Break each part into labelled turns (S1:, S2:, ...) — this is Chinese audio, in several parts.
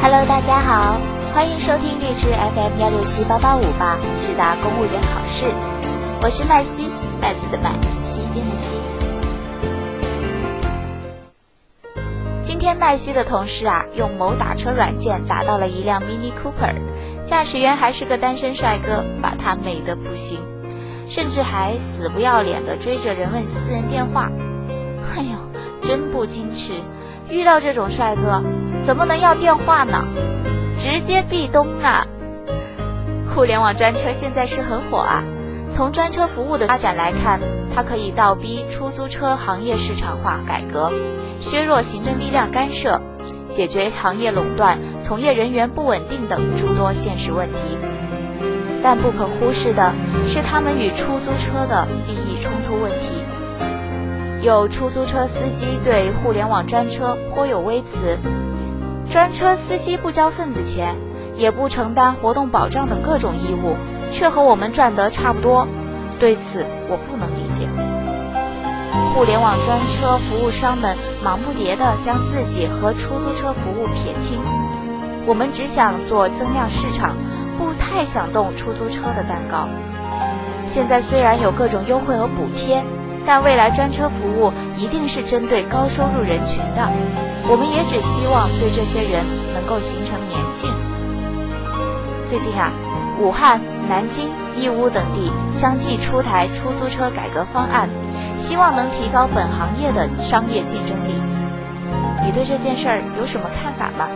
S1: Hello，大家好，欢迎收听励志 FM 幺六七八八五八，直达公务员考试。我是麦西，麦子的麦，西边的西。今天麦西的同事啊，用某打车软件打到了一辆 Mini Cooper，驾驶员还是个单身帅哥，把他美得不行，甚至还死不要脸的追着人问私人电话。哎呦，真不矜持！遇到这种帅哥，怎么能要电话呢？直接壁咚啊！互联网专车现在是很火啊。从专车服务的发展来看，它可以倒逼出租车行业市场化改革，削弱行政力量干涉，解决行业垄断、从业人员不稳定等诸多现实问题。但不可忽视的是，他们与出租车的利益冲突问题。有出租车司机对互联网专车颇有微词：专车司机不交份子钱，也不承担活动保障等各种义务，却和我们赚得差不多。对此，我不能理解。互联网专车服务商们忙不迭地将自己和出租车服务撇清，我们只想做增量市场，不太想动出租车的蛋糕。现在虽然有各种优惠和补贴。但未来专车服务一定是针对高收入人群的，我们也只希望对这些人能够形成粘性。最近啊，武汉、南京、义乌等地相继出台出租车改革方案，希望能提高本行业的商业竞争力。你对这件事儿有什么看法吗？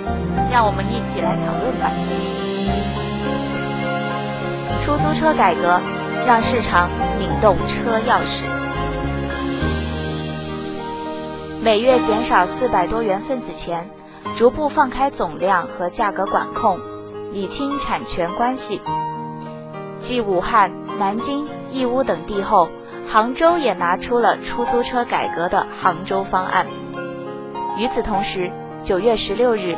S1: 让我们一起来讨论吧。出租车改革，让市场拧动车钥匙。每月减少四百多元份子钱，逐步放开总量和价格管控，理清产权关系。继武汉、南京、义乌等地后，杭州也拿出了出租车改革的杭州方案。与此同时，九月十六日，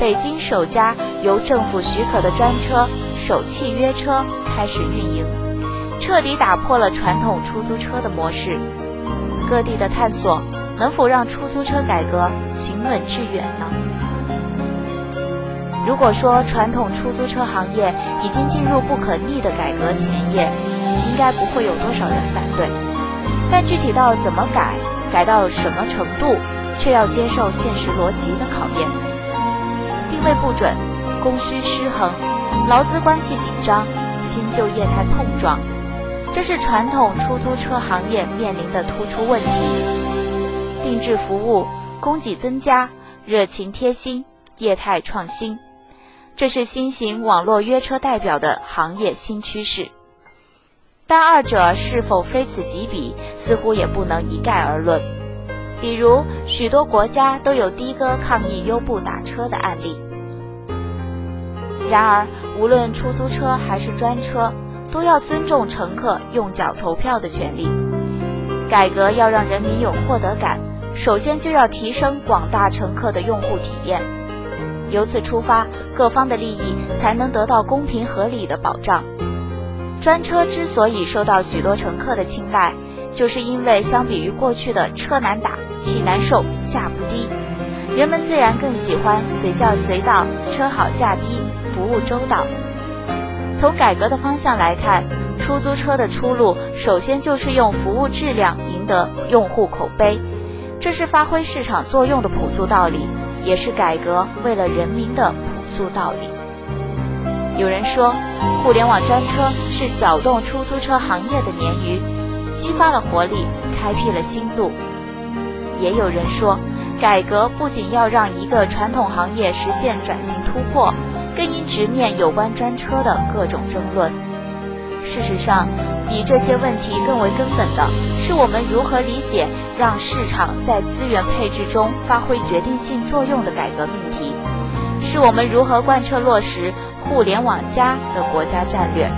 S1: 北京首家由政府许可的专车“首汽约车”开始运营，彻底打破了传统出租车的模式。各地的探索。能否让出租车改革行稳致远呢？如果说传统出租车行业已经进入不可逆的改革前夜，应该不会有多少人反对。但具体到怎么改，改到什么程度，却要接受现实逻辑的考验。定位不准，供需失衡，劳资关系紧张，新旧业态碰撞，这是传统出租车行业面临的突出问题。定制服务、供给增加、热情贴心、业态创新，这是新型网络约车代表的行业新趋势。但二者是否非此即彼，似乎也不能一概而论。比如，许多国家都有的哥抗议优步打车的案例。然而，无论出租车还是专车，都要尊重乘客用脚投票的权利。改革要让人民有获得感。首先就要提升广大乘客的用户体验，由此出发，各方的利益才能得到公平合理的保障。专车之所以受到许多乘客的青睐，就是因为相比于过去的车难打、气难受、价不低，人们自然更喜欢随叫随到、车好价低、服务周到。从改革的方向来看，出租车的出路首先就是用服务质量赢得用户口碑。这是发挥市场作用的朴素道理，也是改革为了人民的朴素道理。有人说，互联网专车是搅动出租车行业的鲶鱼，激发了活力，开辟了新路。也有人说，改革不仅要让一个传统行业实现转型突破，更应直面有关专车的各种争论。事实上，比这些问题更为根本的是，我们如何理解让市场在资源配置中发挥决定性作用的改革命题，是我们如何贯彻落实“互联网加”的国家战略。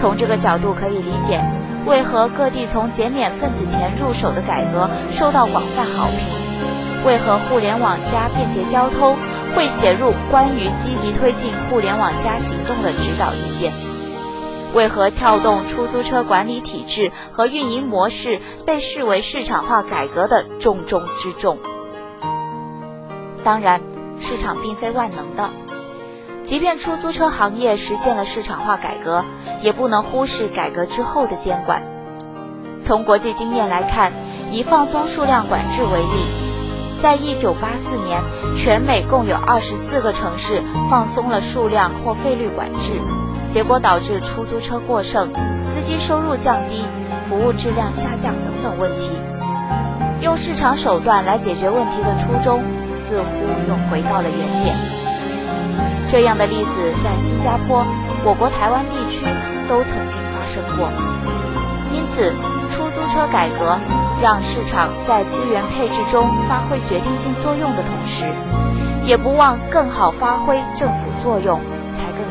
S1: 从这个角度可以理解，为何各地从减免份子钱入手的改革受到广泛好评，为何“互联网加”便捷交通会写入关于积极推进“互联网加”行动的指导意见。为何撬动出租车管理体制和运营模式被视为市场化改革的重中之重？当然，市场并非万能的。即便出租车行业实现了市场化改革，也不能忽视改革之后的监管。从国际经验来看，以放松数量管制为例，在一九八四年，全美共有二十四个城市放松了数量或费率管制，结果导致出租车过剩、司机收入降低、服务质量下降等等问题。用市场手段来解决问题的初衷，似乎又回到了原点。这样的例子在新加坡、我国台湾地区都曾经发生过，因此。出租车改革让市场在资源配置中发挥决定性作用的同时，也不忘更好发挥政府作用，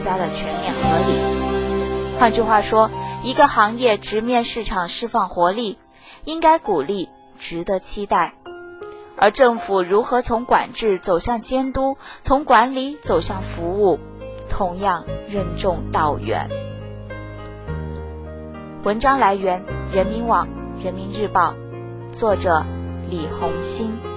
S1: 加的全面合理。换句话说，一个行业直面市场释放活力，应该鼓励，值得期待。而政府如何从管制走向监督，从管理走向服务，同样任重道远。文章来源。人民网、人民日报，作者李红星。